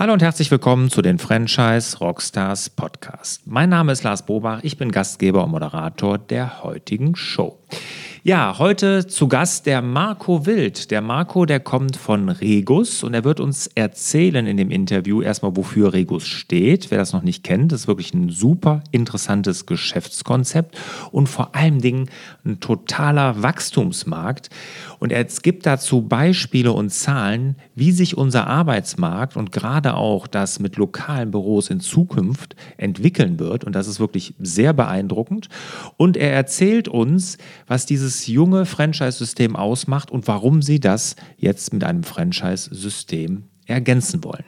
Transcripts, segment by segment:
Hallo und herzlich willkommen zu den Franchise Rockstars Podcast. Mein Name ist Lars Bobach, ich bin Gastgeber und Moderator der heutigen Show. Ja, heute zu Gast der Marco Wild. Der Marco, der kommt von Regus und er wird uns erzählen in dem Interview erstmal, wofür Regus steht. Wer das noch nicht kennt, ist wirklich ein super interessantes Geschäftskonzept und vor allem Dingen ein totaler Wachstumsmarkt. Und er gibt dazu Beispiele und Zahlen, wie sich unser Arbeitsmarkt und gerade auch das mit lokalen Büros in Zukunft entwickeln wird. Und das ist wirklich sehr beeindruckend. Und er erzählt uns, was dieses junge Franchise-System ausmacht und warum Sie das jetzt mit einem Franchise-System ergänzen wollen.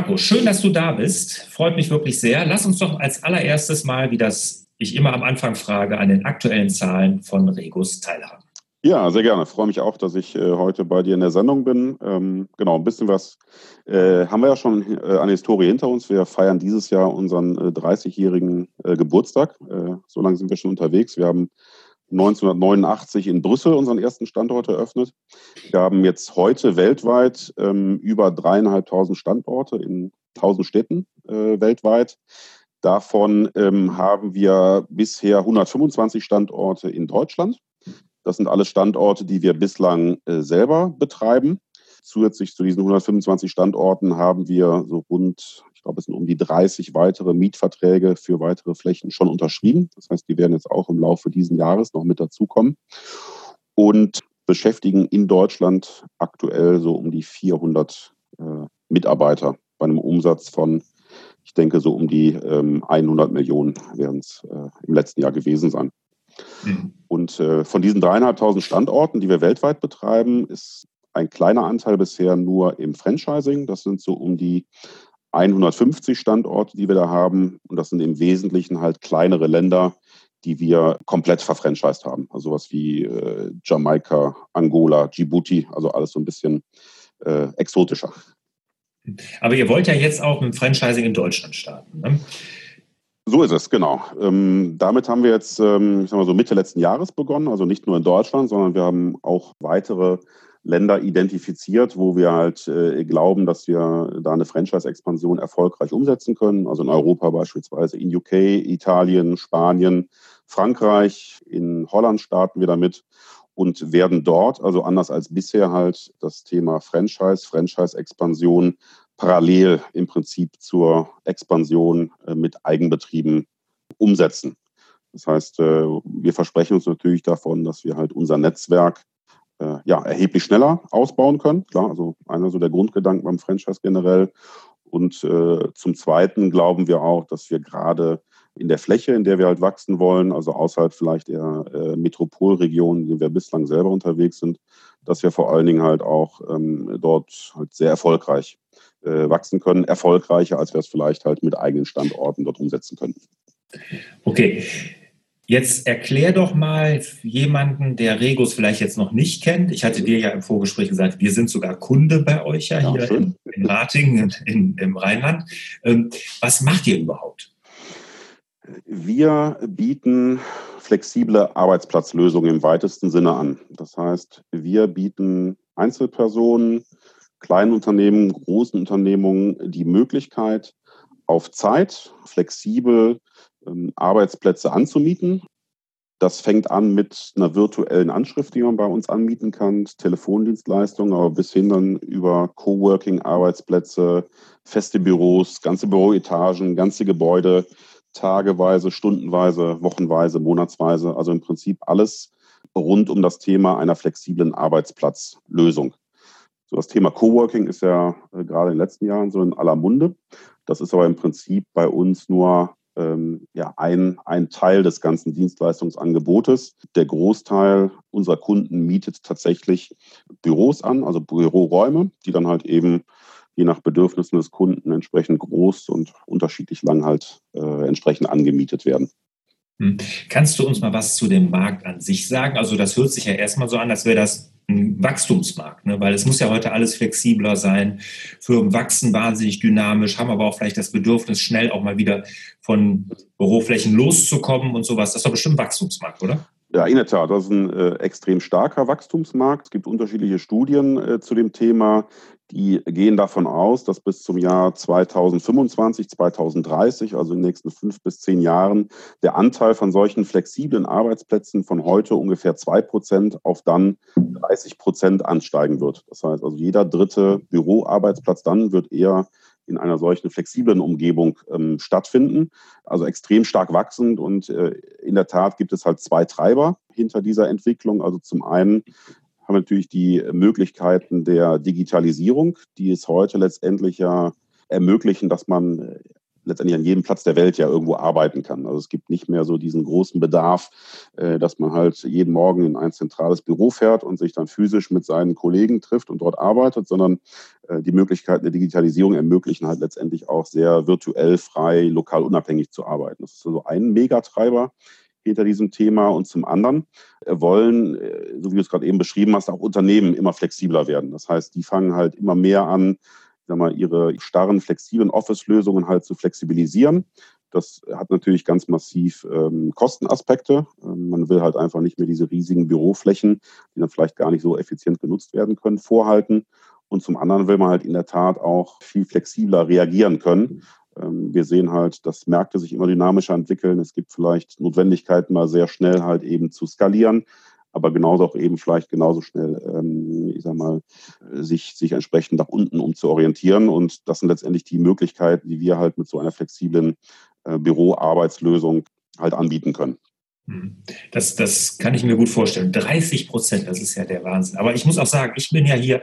Marco, schön, dass du da bist. Freut mich wirklich sehr. Lass uns doch als allererstes mal, wie das ich immer am Anfang frage, an den aktuellen Zahlen von Regus teilhaben. Ja, sehr gerne. Freue mich auch, dass ich äh, heute bei dir in der Sendung bin. Ähm, genau, ein bisschen was äh, haben wir ja schon äh, an Historie hinter uns. Wir feiern dieses Jahr unseren 30-jährigen äh, Geburtstag. So lange sind wir schon unterwegs. Wir haben 1989 in Brüssel unseren ersten Standort eröffnet. Wir haben jetzt heute weltweit ähm, über dreieinhalbtausend Standorte in tausend Städten weltweit. Davon ähm, haben wir bisher 125 Standorte in Deutschland. Das sind alle Standorte, die wir bislang äh, selber betreiben. Zusätzlich zu diesen 125 Standorten haben wir so rund, ich glaube, es sind um die 30 weitere Mietverträge für weitere Flächen schon unterschrieben. Das heißt, die werden jetzt auch im Laufe dieses Jahres noch mit dazukommen und beschäftigen in Deutschland aktuell so um die 400 äh, Mitarbeiter bei einem Umsatz von, ich denke, so um die ähm, 100 Millionen werden es äh, im letzten Jahr gewesen sein. Mhm. Und äh, von diesen dreieinhalbtausend Standorten, die wir weltweit betreiben, ist ein kleiner Anteil bisher nur im Franchising. Das sind so um die 150 Standorte, die wir da haben. Und das sind im Wesentlichen halt kleinere Länder, die wir komplett verfranchised haben. Also sowas wie äh, Jamaika, Angola, Djibouti, also alles so ein bisschen äh, exotischer. Aber ihr wollt ja jetzt auch mit Franchising in Deutschland starten. Ne? So ist es, genau. Ähm, damit haben wir jetzt, ähm, ich sag mal so Mitte letzten Jahres begonnen, also nicht nur in Deutschland, sondern wir haben auch weitere Länder identifiziert, wo wir halt äh, glauben, dass wir da eine Franchise-Expansion erfolgreich umsetzen können. Also in Europa beispielsweise, in UK, Italien, Spanien, Frankreich, in Holland starten wir damit und werden dort, also anders als bisher halt das Thema Franchise, Franchise-Expansion parallel im Prinzip zur Expansion äh, mit Eigenbetrieben umsetzen. Das heißt, äh, wir versprechen uns natürlich davon, dass wir halt unser Netzwerk äh, ja, erheblich schneller ausbauen können. Klar, also einer so der Grundgedanken beim Franchise generell. Und äh, zum Zweiten glauben wir auch, dass wir gerade in der Fläche, in der wir halt wachsen wollen, also außerhalb vielleicht der äh, Metropolregionen, in denen wir bislang selber unterwegs sind, dass wir vor allen Dingen halt auch ähm, dort halt sehr erfolgreich äh, wachsen können, erfolgreicher, als wir es vielleicht halt mit eigenen Standorten dort umsetzen können. Okay. Jetzt erklär doch mal jemanden, der Regus vielleicht jetzt noch nicht kennt. Ich hatte dir ja im Vorgespräch gesagt, wir sind sogar Kunde bei euch ja, ja hier in, in, Ratingen in, im Rheinland. Ähm, was macht ihr überhaupt? Wir bieten flexible Arbeitsplatzlösungen im weitesten Sinne an. Das heißt, wir bieten Einzelpersonen, kleinen Unternehmen, großen Unternehmungen die Möglichkeit, auf Zeit flexibel Arbeitsplätze anzumieten. Das fängt an mit einer virtuellen Anschrift, die man bei uns anmieten kann, Telefondienstleistungen, aber bis hin dann über Coworking-Arbeitsplätze, feste Büros, ganze Büroetagen, ganze Gebäude, tageweise, stundenweise, wochenweise, monatsweise. Also im Prinzip alles rund um das Thema einer flexiblen Arbeitsplatzlösung. So das Thema Coworking ist ja äh, gerade in den letzten Jahren so in aller Munde. Das ist aber im Prinzip bei uns nur ähm, ja, ein, ein Teil des ganzen Dienstleistungsangebotes. Der Großteil unserer Kunden mietet tatsächlich Büros an, also Büroräume, die dann halt eben je nach Bedürfnissen des Kunden entsprechend groß und unterschiedlich lang halt äh, entsprechend angemietet werden. Hm. Kannst du uns mal was zu dem Markt an sich sagen? Also das hört sich ja erstmal so an, als wäre das ein Wachstumsmarkt, ne? weil es muss ja heute alles flexibler sein. Firmen wachsen wahnsinnig dynamisch, haben aber auch vielleicht das Bedürfnis, schnell auch mal wieder von Büroflächen loszukommen und sowas. Das ist doch bestimmt ein Wachstumsmarkt, oder? Ja, in der Tat, das ist ein äh, extrem starker Wachstumsmarkt. Es gibt unterschiedliche Studien äh, zu dem Thema, die gehen davon aus, dass bis zum Jahr 2025, 2030, also in den nächsten fünf bis zehn Jahren, der Anteil von solchen flexiblen Arbeitsplätzen von heute ungefähr zwei Prozent auf dann 30 Prozent ansteigen wird. Das heißt also, jeder dritte Büroarbeitsplatz dann wird eher in einer solchen flexiblen Umgebung ähm, stattfinden. Also extrem stark wachsend und äh, in der Tat gibt es halt zwei Treiber hinter dieser Entwicklung. Also zum einen haben wir natürlich die Möglichkeiten der Digitalisierung, die es heute letztendlich ja ermöglichen, dass man äh, letztendlich an jedem Platz der Welt ja irgendwo arbeiten kann. Also es gibt nicht mehr so diesen großen Bedarf, äh, dass man halt jeden Morgen in ein zentrales Büro fährt und sich dann physisch mit seinen Kollegen trifft und dort arbeitet, sondern äh, die Möglichkeiten der Digitalisierung ermöglichen halt letztendlich auch sehr virtuell, frei, lokal unabhängig zu arbeiten. Das ist also ein Megatreiber hinter diesem Thema und zum anderen wollen, so wie du es gerade eben beschrieben hast, auch Unternehmen immer flexibler werden. Das heißt, die fangen halt immer mehr an, sag mal, ihre starren, flexiblen Office-Lösungen halt zu flexibilisieren. Das hat natürlich ganz massiv ähm, Kostenaspekte. Ähm, man will halt einfach nicht mehr diese riesigen Büroflächen, die dann vielleicht gar nicht so effizient genutzt werden können, vorhalten. Und zum anderen will man halt in der Tat auch viel flexibler reagieren können. Ähm, wir sehen halt, dass Märkte sich immer dynamischer entwickeln. Es gibt vielleicht Notwendigkeiten, mal sehr schnell halt eben zu skalieren aber genauso auch eben vielleicht genauso schnell, ähm, ich sag mal, sich, sich entsprechend nach unten um zu orientieren. Und das sind letztendlich die Möglichkeiten, die wir halt mit so einer flexiblen äh, Büroarbeitslösung halt anbieten können. Hm. Das, das kann ich mir gut vorstellen. 30 Prozent, das ist ja der Wahnsinn. Aber ich muss auch sagen, ich bin ja hier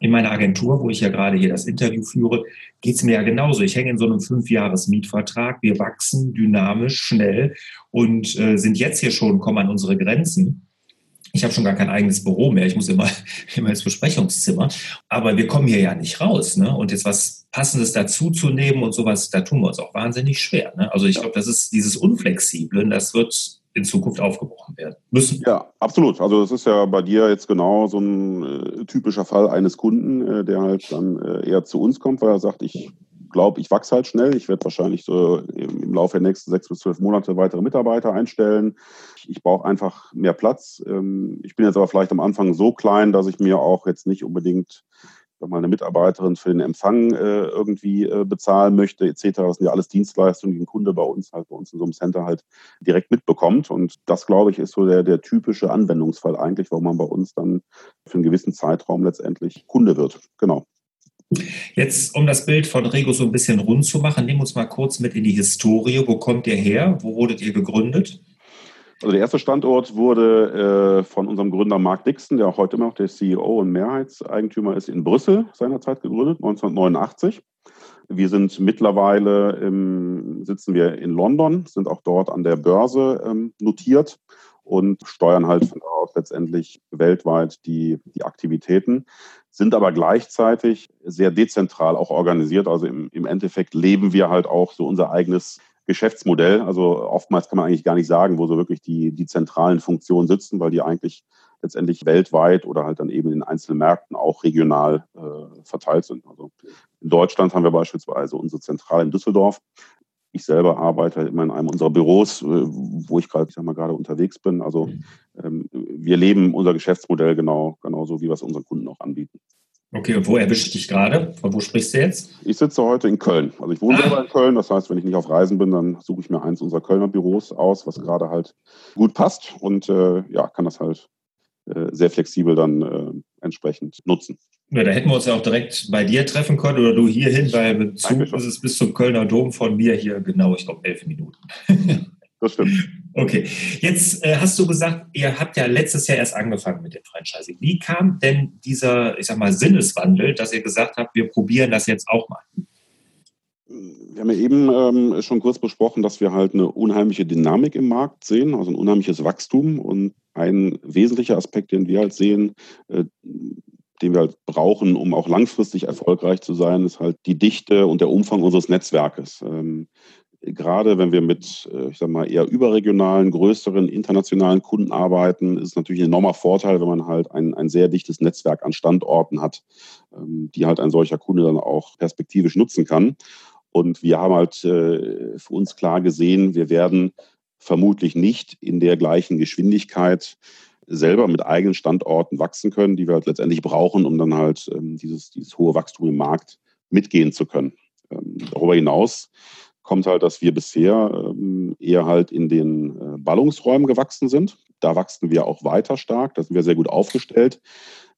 in meiner Agentur, wo ich ja gerade hier das Interview führe, geht es mir ja genauso. Ich hänge in so einem Fünfjahres-Mietvertrag. Wir wachsen dynamisch, schnell und äh, sind jetzt hier schon, kommen an unsere Grenzen. Ich habe schon gar kein eigenes Büro mehr. Ich muss immer, immer ins Besprechungszimmer. Aber wir kommen hier ja nicht raus. Ne? Und jetzt was Passendes dazu zu nehmen und sowas, da tun wir uns auch wahnsinnig schwer. Ne? Also ich glaube, das ist dieses Unflexible, das wird in Zukunft aufgebrochen werden müssen. Ja, absolut. Also das ist ja bei dir jetzt genau so ein äh, typischer Fall eines Kunden, äh, der halt dann äh, eher zu uns kommt, weil er sagt, ich glaube, ich wachse halt schnell. Ich werde wahrscheinlich so im Laufe der nächsten sechs bis zwölf Monate weitere Mitarbeiter einstellen. Ich brauche einfach mehr Platz. Ähm, ich bin jetzt aber vielleicht am Anfang so klein, dass ich mir auch jetzt nicht unbedingt mal eine Mitarbeiterin für den Empfang äh, irgendwie äh, bezahlen möchte, etc. Das sind ja alles Dienstleistungen, die ein Kunde bei uns halt bei uns in so einem Center halt direkt mitbekommt. Und das, glaube ich, ist so der, der typische Anwendungsfall eigentlich, warum man bei uns dann für einen gewissen Zeitraum letztendlich Kunde wird. Genau. Jetzt, um das Bild von Rego so ein bisschen rund zu machen, nehmen uns mal kurz mit in die Historie. Wo kommt ihr her? Wo wurdet ihr gegründet? Also der erste Standort wurde äh, von unserem Gründer Mark Dixon, der auch heute immer noch der CEO und Mehrheitseigentümer ist, in Brüssel seinerzeit gegründet, 1989. Wir sind mittlerweile, im, sitzen wir in London, sind auch dort an der Börse ähm, notiert und steuern halt von aus letztendlich weltweit die, die Aktivitäten, sind aber gleichzeitig sehr dezentral auch organisiert. Also im, im Endeffekt leben wir halt auch so unser eigenes Geschäftsmodell. Also oftmals kann man eigentlich gar nicht sagen, wo so wirklich die, die zentralen Funktionen sitzen, weil die eigentlich letztendlich weltweit oder halt dann eben in einzelnen Märkten auch regional äh, verteilt sind. Also in Deutschland haben wir beispielsweise unsere Zentrale in Düsseldorf. Ich selber arbeite immer in einem unserer Büros, äh, wo ich gerade, ich sag mal, gerade unterwegs bin. Also mhm. ähm, wir leben unser Geschäftsmodell genau, genauso, wie wir es unseren Kunden auch anbieten. Okay, und wo erwische ich dich gerade? Von wo sprichst du jetzt? Ich sitze heute in Köln. Also ich wohne ah. selber in Köln. Das heißt, wenn ich nicht auf Reisen bin, dann suche ich mir eins unserer Kölner Büros aus, was gerade halt gut passt und äh, ja, kann das halt äh, sehr flexibel dann äh, entsprechend nutzen. Ja, da hätten wir uns ja auch direkt bei dir treffen können oder du hierhin, weil mit Zug ist es bis zum Kölner Dom von mir hier genau, ich glaube, elf Minuten. das stimmt. Okay, jetzt äh, hast du gesagt, ihr habt ja letztes Jahr erst angefangen mit dem Franchising. Wie kam denn dieser, ich sag mal, Sinneswandel, dass ihr gesagt habt, wir probieren das jetzt auch mal? Wir haben ja eben ähm, schon kurz besprochen, dass wir halt eine unheimliche Dynamik im Markt sehen, also ein unheimliches Wachstum. Und ein wesentlicher Aspekt, den wir halt sehen, äh, den wir halt brauchen, um auch langfristig erfolgreich zu sein, ist halt die Dichte und der Umfang unseres Netzwerkes. Ähm, gerade wenn wir mit, äh, ich sag mal, eher überregionalen, größeren, internationalen Kunden arbeiten, ist es natürlich ein enormer Vorteil, wenn man halt ein, ein sehr dichtes Netzwerk an Standorten hat, ähm, die halt ein solcher Kunde dann auch perspektivisch nutzen kann. Und wir haben halt äh, für uns klar gesehen, wir werden vermutlich nicht in der gleichen Geschwindigkeit selber mit eigenen Standorten wachsen können, die wir halt letztendlich brauchen, um dann halt ähm, dieses, dieses hohe Wachstum im Markt mitgehen zu können. Ähm, darüber hinaus kommt halt, dass wir bisher ähm, eher halt in den äh, Ballungsräumen gewachsen sind. Da wachsen wir auch weiter stark, da sind wir sehr gut aufgestellt.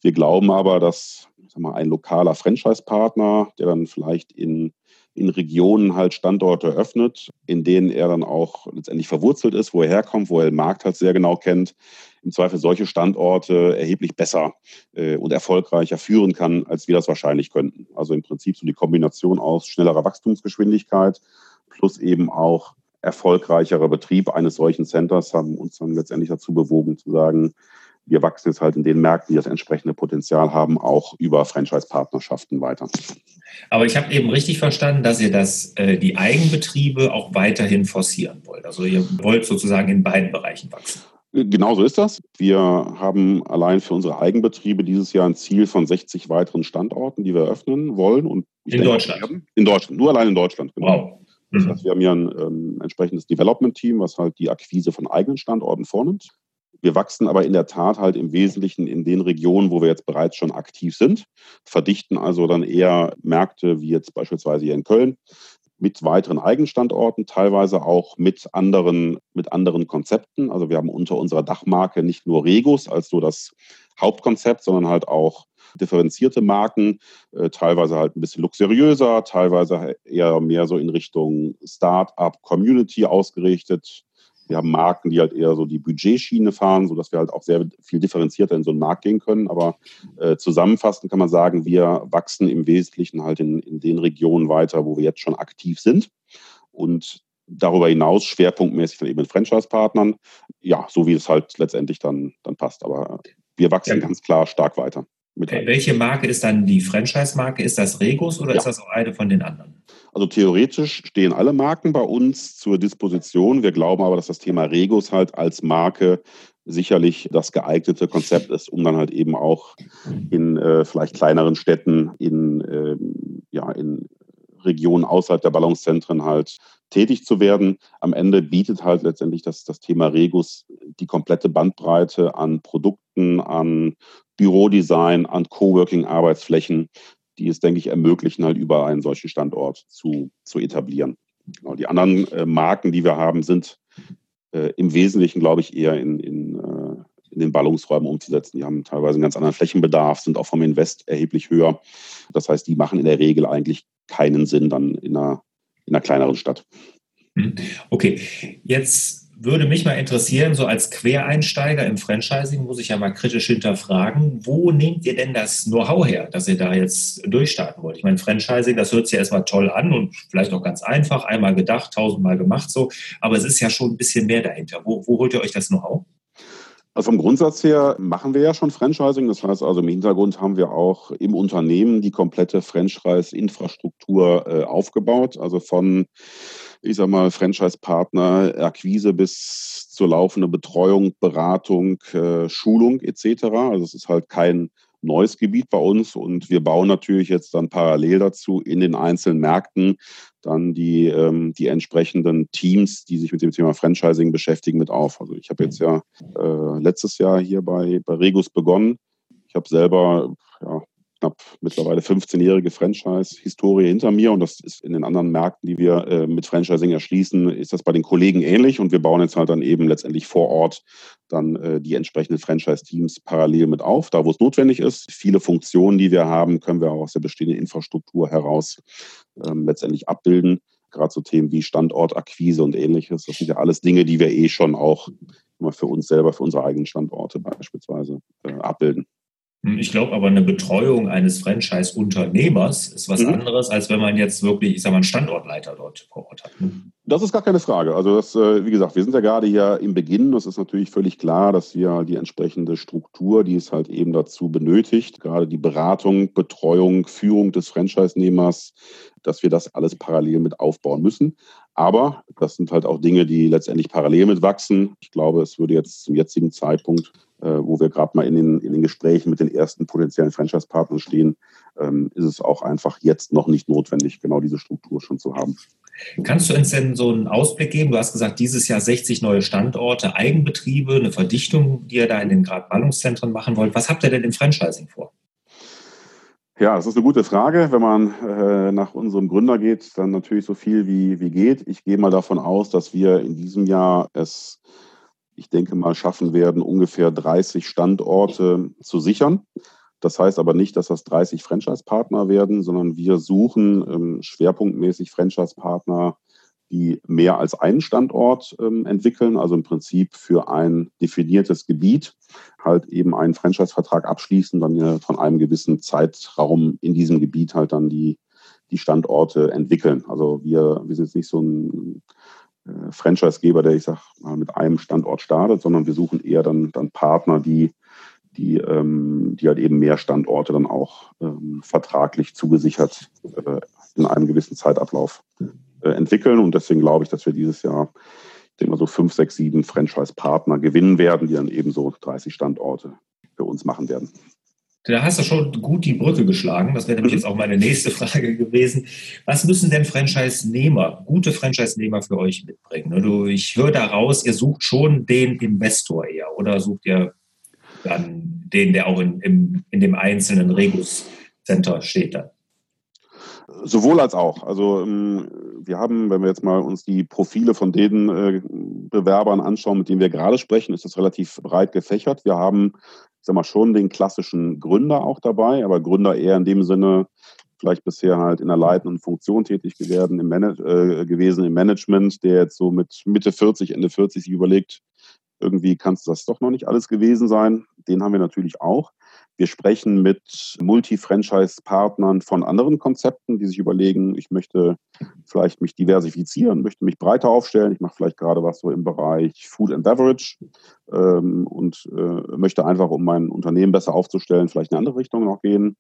Wir glauben aber, dass mal, ein lokaler Franchise-Partner, der dann vielleicht in in Regionen halt Standorte öffnet, in denen er dann auch letztendlich verwurzelt ist, wo er herkommt, wo er den Markt halt sehr genau kennt, im Zweifel solche Standorte erheblich besser äh, und erfolgreicher führen kann, als wir das wahrscheinlich könnten. Also im Prinzip so die Kombination aus schnellerer Wachstumsgeschwindigkeit plus eben auch erfolgreicherer Betrieb eines solchen Centers haben uns dann letztendlich dazu bewogen zu sagen, wir wachsen jetzt halt in den Märkten, die das entsprechende Potenzial haben, auch über Franchise-Partnerschaften weiter. Aber ich habe eben richtig verstanden, dass ihr das, äh, die Eigenbetriebe auch weiterhin forcieren wollt. Also ihr wollt sozusagen in beiden Bereichen wachsen. Genau so ist das. Wir haben allein für unsere Eigenbetriebe dieses Jahr ein Ziel von 60 weiteren Standorten, die wir eröffnen wollen. Und in denke, Deutschland? In Deutschland, nur allein in Deutschland. Genau. Wow. Das mhm. heißt, wir haben ja ein ähm, entsprechendes Development-Team, was halt die Akquise von eigenen Standorten vornimmt. Wir wachsen aber in der Tat halt im Wesentlichen in den Regionen, wo wir jetzt bereits schon aktiv sind, verdichten also dann eher Märkte wie jetzt beispielsweise hier in Köln mit weiteren Eigenstandorten, teilweise auch mit anderen, mit anderen Konzepten. Also wir haben unter unserer Dachmarke nicht nur Regus als so das Hauptkonzept, sondern halt auch differenzierte Marken, äh, teilweise halt ein bisschen luxuriöser, teilweise eher mehr so in Richtung Start-up, Community ausgerichtet, wir haben Marken, die halt eher so die Budgetschiene fahren, sodass wir halt auch sehr viel differenzierter in so einen Markt gehen können. Aber äh, zusammenfassend kann man sagen, wir wachsen im Wesentlichen halt in, in den Regionen weiter, wo wir jetzt schon aktiv sind. Und darüber hinaus schwerpunktmäßig dann eben mit Franchise-Partnern. Ja, so wie es halt letztendlich dann, dann passt. Aber wir wachsen ja. ganz klar stark weiter. Okay. Welche Marke ist dann die Franchise-Marke? Ist das Regus oder ja. ist das auch eine von den anderen? Also theoretisch stehen alle Marken bei uns zur Disposition. Wir glauben aber, dass das Thema Regus halt als Marke sicherlich das geeignete Konzept ist, um dann halt eben auch in äh, vielleicht kleineren Städten, in, ähm, ja, in Regionen außerhalb der Ballungszentren halt tätig zu werden. Am Ende bietet halt letztendlich das, das Thema Regus die komplette Bandbreite an Produkten, an Bürodesign, an Coworking-Arbeitsflächen, die es, denke ich, ermöglichen, halt über einen solchen Standort zu, zu etablieren. Genau, die anderen äh, Marken, die wir haben, sind äh, im Wesentlichen, glaube ich, eher in, in, äh, in den Ballungsräumen umzusetzen. Die haben teilweise einen ganz anderen Flächenbedarf, sind auch vom Invest erheblich höher. Das heißt, die machen in der Regel eigentlich keinen Sinn dann in einer, in einer kleineren Stadt. Hm. Okay, jetzt würde mich mal interessieren, so als Quereinsteiger im Franchising muss ich ja mal kritisch hinterfragen, wo nehmt ihr denn das Know-how her, dass ihr da jetzt durchstarten wollt? Ich meine, Franchising, das hört sich ja erstmal toll an und vielleicht auch ganz einfach, einmal gedacht, tausendmal gemacht so, aber es ist ja schon ein bisschen mehr dahinter. Wo, wo holt ihr euch das Know-how? Also vom Grundsatz her machen wir ja schon Franchising. Das heißt also im Hintergrund haben wir auch im Unternehmen die komplette Franchise-Infrastruktur äh, aufgebaut. Also von ich sag mal, Franchise-Partner, Akquise bis zur laufenden Betreuung, Beratung, äh, Schulung etc. Also es ist halt kein neues Gebiet bei uns und wir bauen natürlich jetzt dann parallel dazu in den einzelnen Märkten dann die, ähm, die entsprechenden Teams, die sich mit dem Thema Franchising beschäftigen, mit auf. Also ich habe jetzt ja äh, letztes Jahr hier bei, bei Regus begonnen. Ich habe selber ja, knapp mittlerweile 15-jährige Franchise-Historie hinter mir und das ist in den anderen Märkten, die wir äh, mit Franchising erschließen, ist das bei den Kollegen ähnlich und wir bauen jetzt halt dann eben letztendlich vor Ort dann äh, die entsprechenden Franchise-Teams parallel mit auf, da wo es notwendig ist. Viele Funktionen, die wir haben, können wir auch aus der bestehenden Infrastruktur heraus ähm, letztendlich abbilden. Gerade so Themen wie Standortakquise und ähnliches. Das sind ja alles Dinge, die wir eh schon auch für uns selber, für unsere eigenen Standorte beispielsweise äh, abbilden. Hm, ich glaube aber, eine Betreuung eines Franchise-Unternehmers ist was mhm. anderes, als wenn man jetzt wirklich, ich sage mal, einen Standortleiter dort vor Ort hat. Ne? Das ist gar keine Frage. Also, das, äh, wie gesagt, wir sind ja gerade hier im Beginn. Das ist natürlich völlig klar, dass wir die entsprechende Struktur, die es halt eben dazu benötigt, gerade die Beratung, Betreuung, Führung des Franchise-Nehmers, dass wir das alles parallel mit aufbauen müssen. Aber das sind halt auch Dinge, die letztendlich parallel mit wachsen. Ich glaube, es würde jetzt zum jetzigen Zeitpunkt wo wir gerade mal in den, in den Gesprächen mit den ersten potenziellen Franchise-Partnern stehen, ähm, ist es auch einfach jetzt noch nicht notwendig, genau diese Struktur schon zu haben. Kannst du uns denn so einen Ausblick geben? Du hast gesagt, dieses Jahr 60 neue Standorte, Eigenbetriebe, eine Verdichtung, die ihr da in den gerade Ballungszentren machen wollt. Was habt ihr denn im Franchising vor? Ja, das ist eine gute Frage. Wenn man äh, nach unserem Gründer geht, dann natürlich so viel wie, wie geht. Ich gehe mal davon aus, dass wir in diesem Jahr es, ich denke mal, schaffen werden, ungefähr 30 Standorte zu sichern. Das heißt aber nicht, dass das 30 Franchise-Partner werden, sondern wir suchen ähm, schwerpunktmäßig Franchise-Partner, die mehr als einen Standort ähm, entwickeln, also im Prinzip für ein definiertes Gebiet halt eben einen Franchise-Vertrag abschließen, dann von einem gewissen Zeitraum in diesem Gebiet halt dann die, die Standorte entwickeln. Also wir, wir sind jetzt nicht so ein äh, Franchise-Geber, der ich sag mal mit einem Standort startet, sondern wir suchen eher dann, dann Partner, die die, ähm, die halt eben mehr Standorte dann auch ähm, vertraglich zugesichert äh, in einem gewissen Zeitablauf äh, entwickeln. Und deswegen glaube ich, dass wir dieses Jahr, ich denke mal so fünf, sechs, sieben Franchise-Partner gewinnen werden, die dann eben so 30 Standorte für uns machen werden. Da hast du schon gut die Brücke geschlagen. Das wäre nämlich jetzt auch meine nächste Frage gewesen. Was müssen denn Franchise-Nehmer, gute Franchise-Nehmer für euch mitbringen? Ich höre daraus, ihr sucht schon den Investor eher oder sucht ihr dann den, der auch in, im, in dem einzelnen Regus-Center steht dann? Sowohl als auch. Also ähm, wir haben, wenn wir jetzt mal uns die Profile von den äh, Bewerbern anschauen, mit denen wir gerade sprechen, ist das relativ breit gefächert. Wir haben, ich sag mal, schon den klassischen Gründer auch dabei, aber Gründer eher in dem Sinne, vielleicht bisher halt in der leitenden Funktion tätig werden, im äh, gewesen im Management, der jetzt so mit Mitte 40, Ende 40 sich überlegt, irgendwie kann es das doch noch nicht alles gewesen sein. Den haben wir natürlich auch. Wir sprechen mit Multi-Franchise-Partnern von anderen Konzepten, die sich überlegen, ich möchte vielleicht mich diversifizieren, möchte mich breiter aufstellen. Ich mache vielleicht gerade was so im Bereich Food and Beverage ähm, und äh, möchte einfach, um mein Unternehmen besser aufzustellen, vielleicht in eine andere Richtung noch gehen.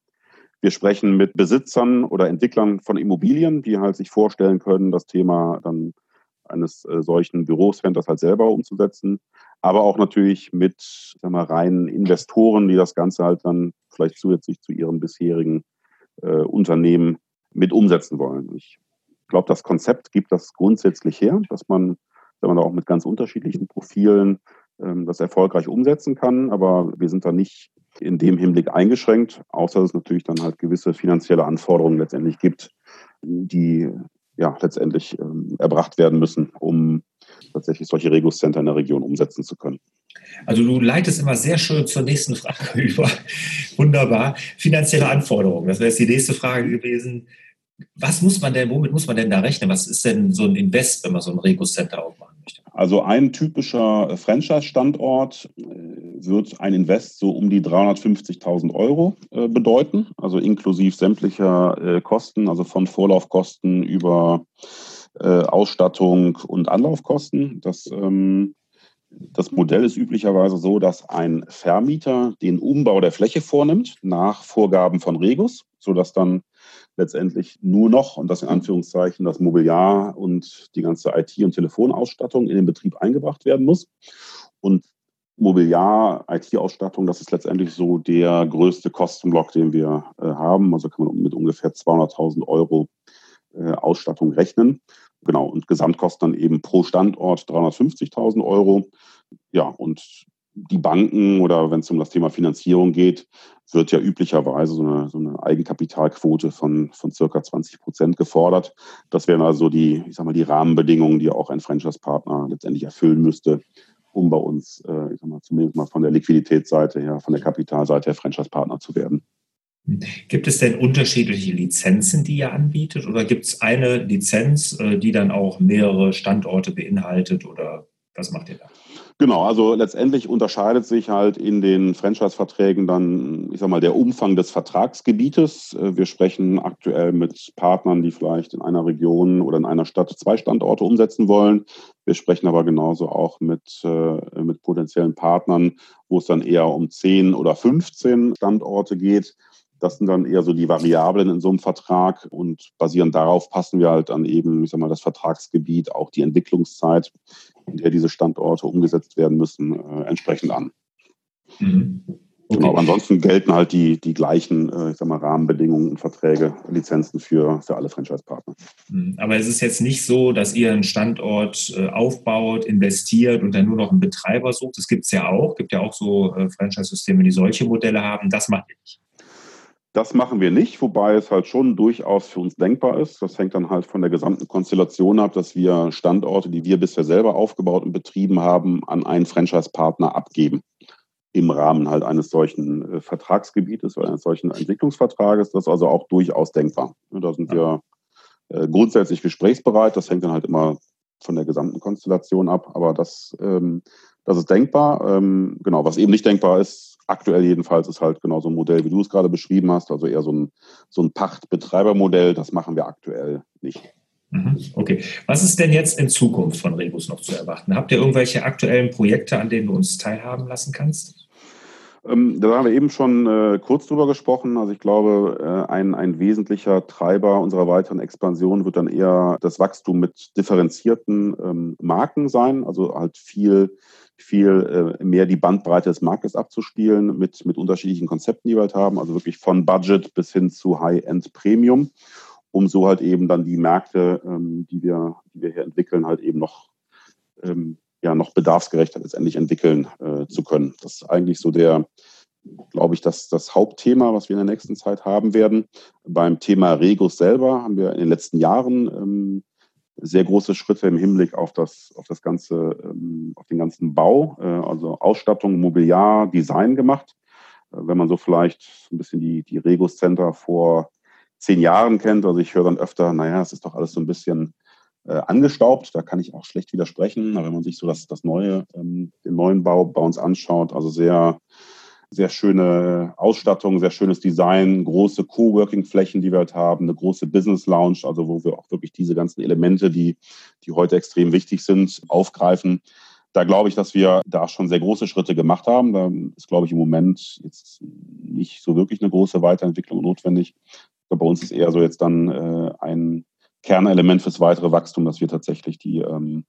Wir sprechen mit Besitzern oder Entwicklern von Immobilien, die halt sich vorstellen können, das Thema dann eines äh, solchen Bürocenters halt selber umzusetzen aber auch natürlich mit wir, reinen Investoren, die das Ganze halt dann vielleicht zusätzlich zu ihrem bisherigen äh, Unternehmen mit umsetzen wollen. Ich glaube, das Konzept gibt das grundsätzlich her, dass man, wenn man da auch mit ganz unterschiedlichen Profilen ähm, das erfolgreich umsetzen kann, aber wir sind da nicht in dem Hinblick eingeschränkt, außer dass es natürlich dann halt gewisse finanzielle Anforderungen letztendlich gibt, die ja letztendlich ähm, erbracht werden müssen, um tatsächlich solche Regus-Center in der Region umsetzen zu können. Also du leitest immer sehr schön zur nächsten Frage über. Wunderbar. Finanzielle Anforderungen. Das wäre jetzt die nächste Frage gewesen. Was muss man denn, womit muss man denn da rechnen? Was ist denn so ein Invest, wenn man so ein Regus-Center aufmachen möchte? Also ein typischer Franchise-Standort äh, wird ein Invest so um die 350.000 Euro äh, bedeuten, also inklusive sämtlicher äh, Kosten, also von Vorlaufkosten über äh, Ausstattung und Anlaufkosten. Das, ähm, das Modell ist üblicherweise so, dass ein Vermieter den Umbau der Fläche vornimmt nach Vorgaben von Regus, sodass dann letztendlich nur noch, und das in Anführungszeichen, das Mobiliar und die ganze IT- und Telefonausstattung in den Betrieb eingebracht werden muss. Und Mobiliar, IT-Ausstattung, das ist letztendlich so der größte Kostenblock, den wir äh, haben. Also kann man mit ungefähr 200.000 Euro äh, Ausstattung rechnen. Genau, und Gesamtkosten dann eben pro Standort 350.000 Euro. Ja, und die Banken oder wenn es um das Thema Finanzierung geht, wird ja üblicherweise so eine, so eine Eigenkapitalquote von, von circa 20 Prozent gefordert. Das wären also die, ich sag mal, die Rahmenbedingungen, die auch ein Franchise-Partner letztendlich erfüllen müsste, um bei uns, äh, ich sag mal, zumindest mal von der Liquiditätsseite her, von der Kapitalseite her Franchise-Partner zu werden. Gibt es denn unterschiedliche Lizenzen, die ihr anbietet? Oder gibt es eine Lizenz, äh, die dann auch mehrere Standorte beinhaltet? Oder was macht ihr da? Genau, also letztendlich unterscheidet sich halt in den Franchise-Verträgen dann, ich sag mal, der Umfang des Vertragsgebietes. Äh, wir sprechen aktuell mit Partnern, die vielleicht in einer Region oder in einer Stadt zwei Standorte umsetzen wollen. Wir sprechen aber genauso auch mit, äh, mit potenziellen Partnern, wo es dann eher um 10 oder 15 Standorte geht. Das sind dann eher so die Variablen in so einem Vertrag und basierend darauf passen wir halt dann eben, ich sag mal, das Vertragsgebiet, auch die Entwicklungszeit, in der diese Standorte umgesetzt werden müssen, äh, entsprechend an. Mhm. Okay. Genau, ansonsten gelten halt die, die gleichen äh, ich sag mal, Rahmenbedingungen und Verträge, Lizenzen für, für alle Franchise-Partner. Hm, aber es ist jetzt nicht so, dass ihr einen Standort äh, aufbaut, investiert und dann nur noch einen Betreiber sucht. Das gibt es ja auch. Es gibt ja auch so äh, Franchise-Systeme, die solche Modelle haben. Das macht ihr nicht. Das machen wir nicht, wobei es halt schon durchaus für uns denkbar ist. Das hängt dann halt von der gesamten Konstellation ab, dass wir Standorte, die wir bisher selber aufgebaut und betrieben haben, an einen Franchise-Partner abgeben. Im Rahmen halt eines solchen äh, Vertragsgebietes oder eines solchen Entwicklungsvertrages. Das ist also auch durchaus denkbar. Da sind wir äh, grundsätzlich gesprächsbereit. Das hängt dann halt immer von der gesamten Konstellation ab. Aber das, ähm, das ist denkbar. Ähm, genau, was eben nicht denkbar ist, aktuell jedenfalls ist halt genau so ein Modell, wie du es gerade beschrieben hast, also eher so ein, so ein Pacht-Betreiber-Modell. Das machen wir aktuell nicht. Mhm. Okay. Was ist denn jetzt in Zukunft von Rebus noch zu erwarten? Habt ihr irgendwelche aktuellen Projekte, an denen du uns teilhaben lassen kannst? Ähm, da haben wir eben schon äh, kurz drüber gesprochen. Also ich glaube, äh, ein, ein wesentlicher Treiber unserer weiteren Expansion wird dann eher das Wachstum mit differenzierten ähm, Marken sein. Also halt viel viel äh, mehr die Bandbreite des Marktes abzuspielen mit, mit unterschiedlichen Konzepten, die wir halt haben, also wirklich von Budget bis hin zu High-End Premium, um so halt eben dann die Märkte, ähm, die, wir, die wir hier entwickeln, halt eben noch, ähm, ja, noch bedarfsgerechter letztendlich entwickeln äh, zu können. Das ist eigentlich so der, glaube ich, das, das Hauptthema, was wir in der nächsten Zeit haben werden. Beim Thema Regus selber haben wir in den letzten Jahren ähm, sehr große Schritte im Hinblick auf das, auf das ganze, ähm, auf den ganzen Bau, äh, also Ausstattung, Mobiliar, Design gemacht. Äh, wenn man so vielleicht ein bisschen die, die Regus Center vor zehn Jahren kennt, also ich höre dann öfter, naja, es ist doch alles so ein bisschen äh, angestaubt, da kann ich auch schlecht widersprechen. Aber wenn man sich so das, das neue, ähm, den neuen Bau bei uns anschaut, also sehr sehr schöne Ausstattung, sehr schönes Design, große Coworking-Flächen, die wir halt haben, eine große Business Lounge, also wo wir auch wirklich diese ganzen Elemente, die, die heute extrem wichtig sind, aufgreifen. Da glaube ich, dass wir da schon sehr große Schritte gemacht haben. Da ist, glaube ich, im Moment jetzt nicht so wirklich eine große Weiterentwicklung notwendig. Bei uns ist eher so jetzt dann äh, ein Kernelement fürs weitere Wachstum, dass wir tatsächlich die, ähm,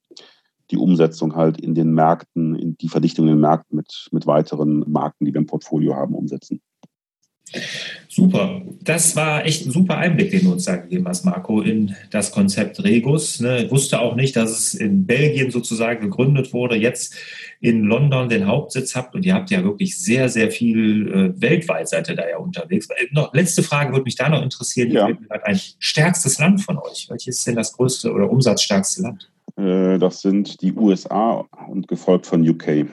die Umsetzung halt in den Märkten, in die Verdichtung in den Märkten mit, mit weiteren Marken, die wir im Portfolio haben, umsetzen. Super. Das war echt ein super Einblick, den du uns da gegeben hast, Marco, in das Konzept Regus. Ne, wusste auch nicht, dass es in Belgien sozusagen gegründet wurde, jetzt in London den Hauptsitz habt und ihr habt ja wirklich sehr, sehr viel äh, weltweit seid ihr da ja unterwegs. Äh, noch, letzte Frage würde mich da noch interessieren. Ja. Ein stärkstes Land von euch. Welches ist denn das größte oder umsatzstärkste Land? Äh, das sind die USA und gefolgt von UK.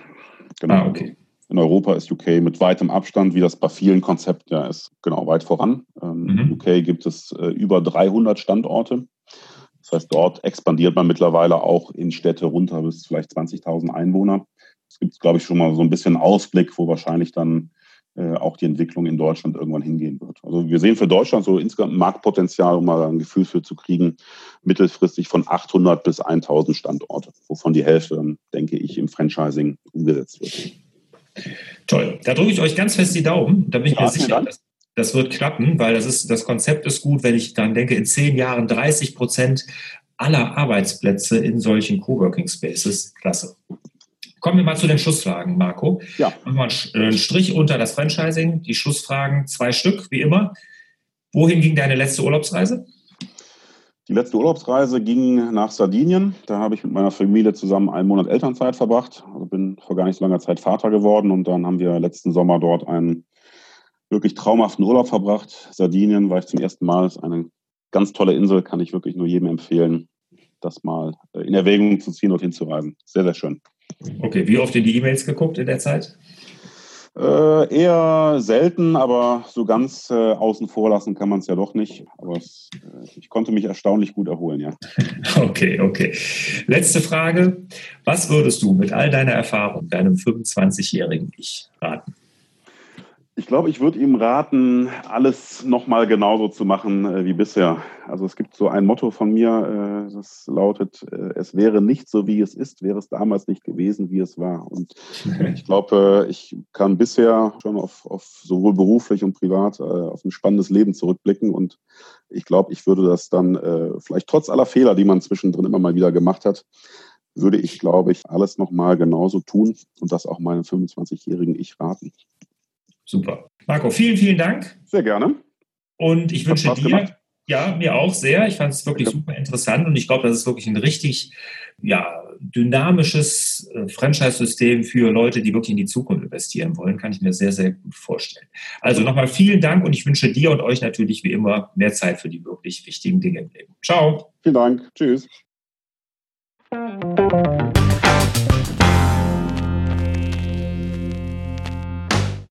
Genau. Ah, okay. In Europa ist UK mit weitem Abstand, wie das bei vielen Konzepten ja ist, genau weit voran. Ähm, mhm. UK gibt es äh, über 300 Standorte. Das heißt, dort expandiert man mittlerweile auch in Städte runter bis vielleicht 20.000 Einwohner. Es gibt, glaube ich, schon mal so ein bisschen Ausblick, wo wahrscheinlich dann äh, auch die Entwicklung in Deutschland irgendwann hingehen wird. Also wir sehen für Deutschland so insgesamt ein Marktpotenzial, um mal ein Gefühl für zu kriegen, mittelfristig von 800 bis 1000 Standorte, wovon die Hälfte, denke ich, im Franchising umgesetzt wird. Toll. Da drücke ich euch ganz fest die Daumen. Da bin ich ja, mir sicher, dass, das wird klappen, weil das, ist, das Konzept ist gut, wenn ich dann denke, in zehn Jahren 30 Prozent aller Arbeitsplätze in solchen Coworking Spaces. Klasse. Kommen wir mal zu den Schlussfragen, Marco. Ja. Machen wir einen Strich unter das Franchising. Die Schlussfragen, zwei Stück, wie immer. Wohin ging deine letzte Urlaubsreise? Die letzte Urlaubsreise ging nach Sardinien. Da habe ich mit meiner Familie zusammen einen Monat Elternzeit verbracht. Also bin vor gar nicht so langer Zeit Vater geworden und dann haben wir letzten Sommer dort einen wirklich traumhaften Urlaub verbracht. Sardinien war ich zum ersten Mal. Ist eine ganz tolle Insel, kann ich wirklich nur jedem empfehlen, das mal in Erwägung zu ziehen und hinzureisen. Sehr, sehr schön. Okay, wie oft in die E-Mails geguckt in der Zeit? Äh, eher selten, aber so ganz äh, außen vor lassen kann man es ja doch nicht. Aber es, äh, ich konnte mich erstaunlich gut erholen, ja. Okay, okay. Letzte Frage. Was würdest du mit all deiner Erfahrung deinem 25-jährigen Ich raten? Ich glaube, ich würde ihm raten, alles nochmal genauso zu machen äh, wie bisher. Also es gibt so ein Motto von mir, äh, das lautet, äh, es wäre nicht so, wie es ist, wäre es damals nicht gewesen, wie es war. Und ich glaube, ich kann bisher schon auf, auf sowohl beruflich und privat auf ein spannendes Leben zurückblicken. Und ich glaube, ich würde das dann vielleicht trotz aller Fehler, die man zwischendrin immer mal wieder gemacht hat, würde ich, glaube ich, alles nochmal genauso tun und das auch meinem 25-jährigen Ich raten. Super. Marco, vielen, vielen Dank. Sehr gerne. Und ich wünsche dir, gemacht. ja, mir auch sehr. Ich fand es wirklich ja. super interessant und ich glaube, das ist wirklich ein richtig ja, dynamisches äh, Franchise-System für Leute, die wirklich in die Zukunft investieren wollen. Kann ich mir sehr, sehr gut vorstellen. Also nochmal vielen Dank und ich wünsche dir und euch natürlich wie immer mehr Zeit für die wirklich wichtigen Dinge im Leben. Ciao. Vielen Dank. Tschüss.